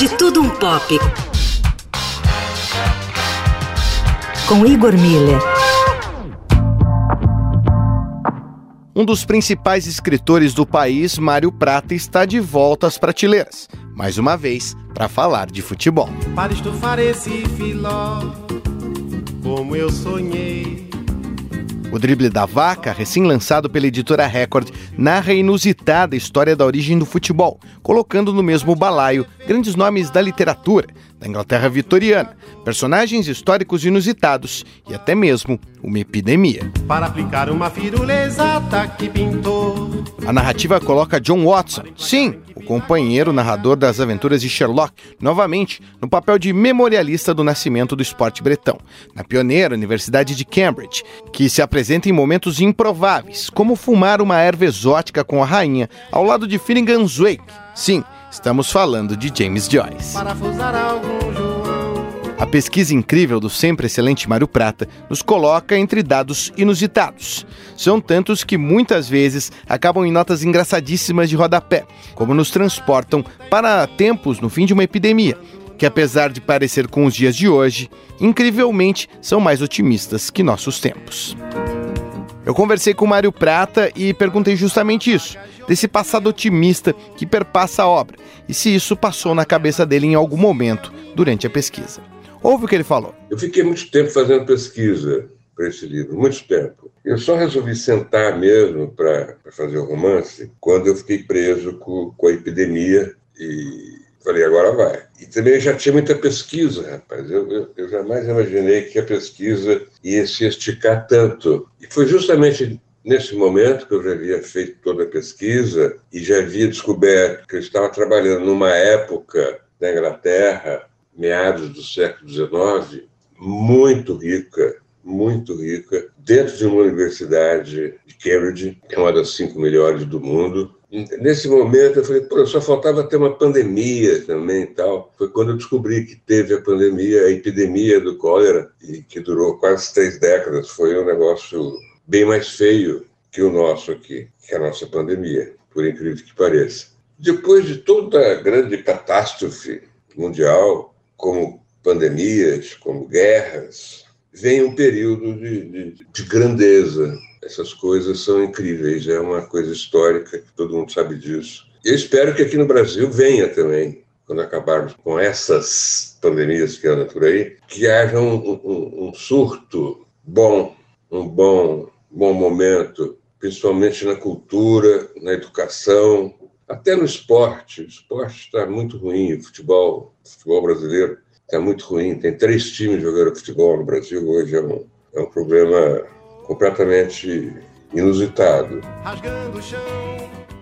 De Tudo Um Pop. Com Igor Miller. Um dos principais escritores do país, Mário Prata, está de volta às prateleiras. Mais uma vez, para falar de futebol. Para estufar esse filó, como eu sonhei. O Drible da Vaca, recém-lançado pela editora Record, narra a inusitada história da origem do futebol, colocando no mesmo balaio grandes nomes da literatura, da Inglaterra vitoriana, personagens históricos inusitados e até mesmo uma epidemia. Para aplicar uma firuleza que pintou. A narrativa coloca John Watson, sim, companheiro narrador das aventuras de Sherlock, novamente no papel de memorialista do nascimento do esporte bretão, na pioneira Universidade de Cambridge, que se apresenta em momentos improváveis, como fumar uma erva exótica com a rainha ao lado de Finnegan's Wake. Sim, estamos falando de James Joyce. A pesquisa incrível do sempre excelente Mário Prata nos coloca entre dados inusitados. São tantos que muitas vezes acabam em notas engraçadíssimas de rodapé, como nos transportam para tempos no fim de uma epidemia, que apesar de parecer com os dias de hoje, incrivelmente são mais otimistas que nossos tempos. Eu conversei com Mário Prata e perguntei justamente isso, desse passado otimista que perpassa a obra, e se isso passou na cabeça dele em algum momento durante a pesquisa. Ouve o que ele falou. Eu fiquei muito tempo fazendo pesquisa para esse livro, muito tempo. Eu só resolvi sentar mesmo para fazer o romance quando eu fiquei preso com, com a epidemia e falei, agora vai. E também já tinha muita pesquisa, rapaz. Eu, eu, eu jamais imaginei que a pesquisa ia se esticar tanto. E foi justamente nesse momento que eu já havia feito toda a pesquisa e já havia descoberto que eu estava trabalhando numa época da Inglaterra meados do século XIX, muito rica, muito rica, dentro de uma universidade de Cambridge, que é uma das cinco melhores do mundo. Nesse momento eu falei, pô, só faltava ter uma pandemia também e tal. Foi quando eu descobri que teve a pandemia, a epidemia do cólera, e que durou quase três décadas. Foi um negócio bem mais feio que o nosso aqui, que é a nossa pandemia, por incrível que pareça. Depois de toda a grande catástrofe mundial, como pandemias, como guerras, vem um período de, de, de, grandeza. Essas coisas são incríveis, é uma coisa histórica, todo mundo sabe disso. Eu espero que aqui no Brasil venha também, quando acabarmos com essas pandemias que andam por aí, que haja um, um, um surto bom, um bom, bom momento, principalmente na cultura, na educação, até no esporte. O esporte está muito ruim, o futebol, o futebol brasileiro está muito ruim. Tem três times jogando futebol no Brasil hoje, é um, é um problema completamente inusitado.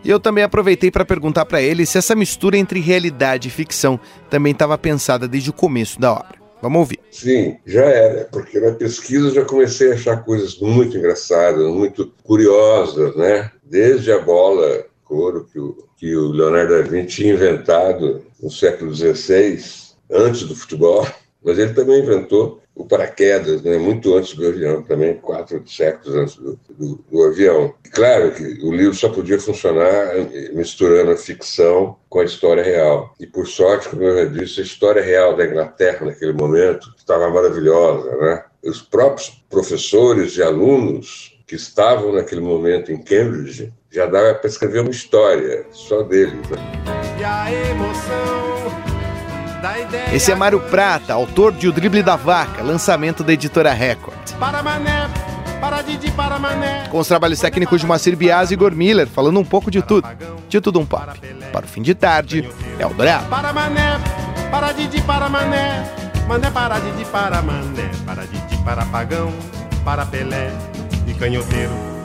E eu também aproveitei para perguntar para ele se essa mistura entre realidade e ficção também estava pensada desde o começo da obra. Vamos ouvir. Sim, já era, porque na pesquisa já comecei a achar coisas muito engraçadas, muito curiosas, né? Desde a bola couro que o, que o Leonardo da Vinci tinha inventado no século XVI, antes do futebol, mas ele também inventou o paraquedas, né, muito antes do avião, também quatro séculos antes do, do, do, avião. Claro que o livro só podia funcionar misturando a ficção com a história real. E por sorte, como eu já disse, a história real da Inglaterra naquele momento estava maravilhosa, né? Os próprios professores e alunos que estavam naquele momento em Cambridge já dava para escrever uma história só deles. Né? Esse é Mário Prata, autor de O Drible da Vaca, lançamento da editora Record. Com os trabalhos técnicos de Macir Bias e Igor Miller, falando um pouco de tudo, de tudo um pop. Para o fim de tarde, é o Dourado. Para mané, para Didi, para mané, mané para Didi, para mané, para Didi, para pagão, para Pelé e canhoteiro